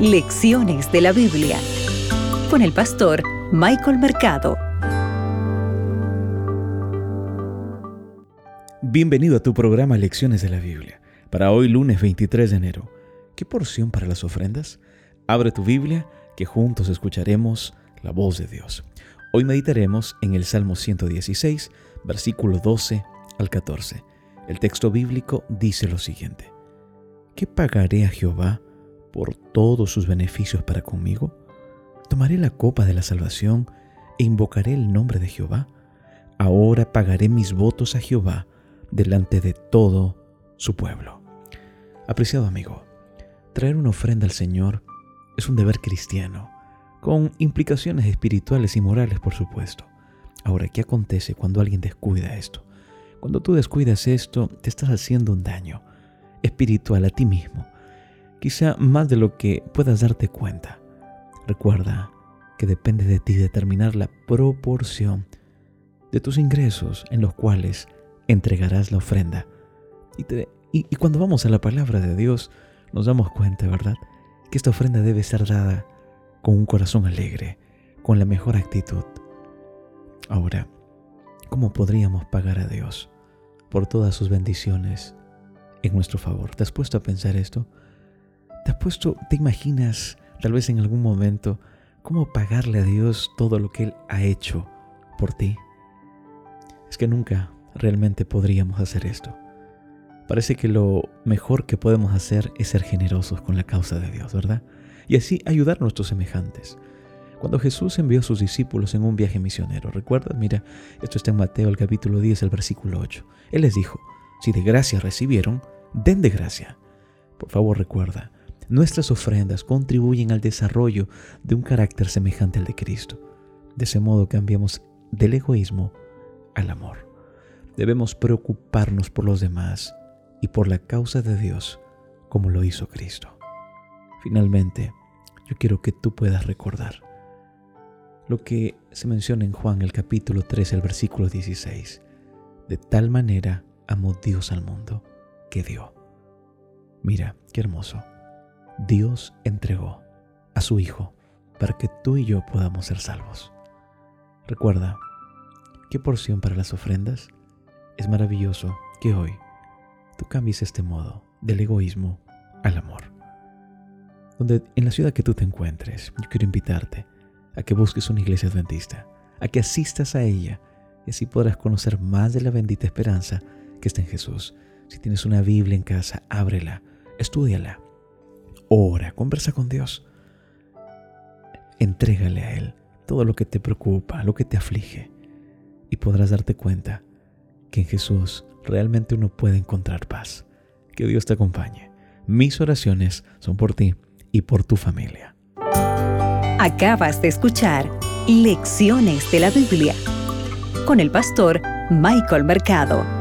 Lecciones de la Biblia con el pastor Michael Mercado. Bienvenido a tu programa Lecciones de la Biblia. Para hoy lunes 23 de enero, ¿qué porción para las ofrendas? Abre tu Biblia que juntos escucharemos la voz de Dios. Hoy meditaremos en el Salmo 116, versículo 12 al 14. El texto bíblico dice lo siguiente. ¿Qué pagaré a Jehová por todos sus beneficios para conmigo? Tomaré la copa de la salvación e invocaré el nombre de Jehová. Ahora pagaré mis votos a Jehová delante de todo su pueblo. Apreciado amigo, traer una ofrenda al Señor es un deber cristiano, con implicaciones espirituales y morales, por supuesto. Ahora, ¿qué acontece cuando alguien descuida esto? Cuando tú descuidas esto, te estás haciendo un daño espiritual a ti mismo, quizá más de lo que puedas darte cuenta. Recuerda que depende de ti determinar la proporción de tus ingresos en los cuales entregarás la ofrenda. Y, cuando vamos a la palabra de Dios, nos damos cuenta, ¿verdad? Que esta ofrenda debe ser dada con un corazón alegre, con la mejor actitud. Ahora, ¿cómo podríamos pagar a Dios por todas sus bendiciones en nuestro favor? ¿Te has puesto a pensar esto? ¿Te has puesto, te imaginas, tal vez en algún momento, cómo pagarle a Dios todo lo que Él ha hecho por ti? Es que nunca realmente podríamos hacer esto. Parece que lo mejor que podemos hacer es ser generosos con la causa de Dios, ¿verdad? Y así ayudar a nuestros semejantes. Cuando Jesús envió a sus discípulos en un viaje misionero, ¿recuerdas? Mira, esto está en Mateo el capítulo 10, el versículo 8. Él les dijo, si de gracia recibieron, den de gracia. Por favor recuerda, nuestras ofrendas contribuyen al desarrollo de un carácter semejante al de Cristo. De ese modo cambiamos del egoísmo al amor. Debemos preocuparnos por los demás y por la causa de Dios como lo hizo Cristo. Finalmente, yo quiero que tú puedas recordar lo que se menciona en Juan el capítulo 3, el versículo 16. De tal manera amó Dios al mundo que dio. Mira, qué hermoso. Dios entregó a su Hijo para que tú y yo podamos ser salvos. Recuerda, ¿qué porción para las ofrendas? Es maravilloso que hoy tú cambies este modo del egoísmo al amor. Donde en la ciudad que tú te encuentres, yo quiero invitarte a que busques una iglesia adventista, a que asistas a ella y así podrás conocer más de la bendita esperanza que está en Jesús. Si tienes una Biblia en casa, ábrela, estudiala, ora, conversa con Dios. Entrégale a Él todo lo que te preocupa, lo que te aflige, y podrás darte cuenta que en Jesús realmente uno puede encontrar paz. Que Dios te acompañe. Mis oraciones son por ti y por tu familia. Acabas de escuchar Lecciones de la Biblia con el pastor Michael Mercado.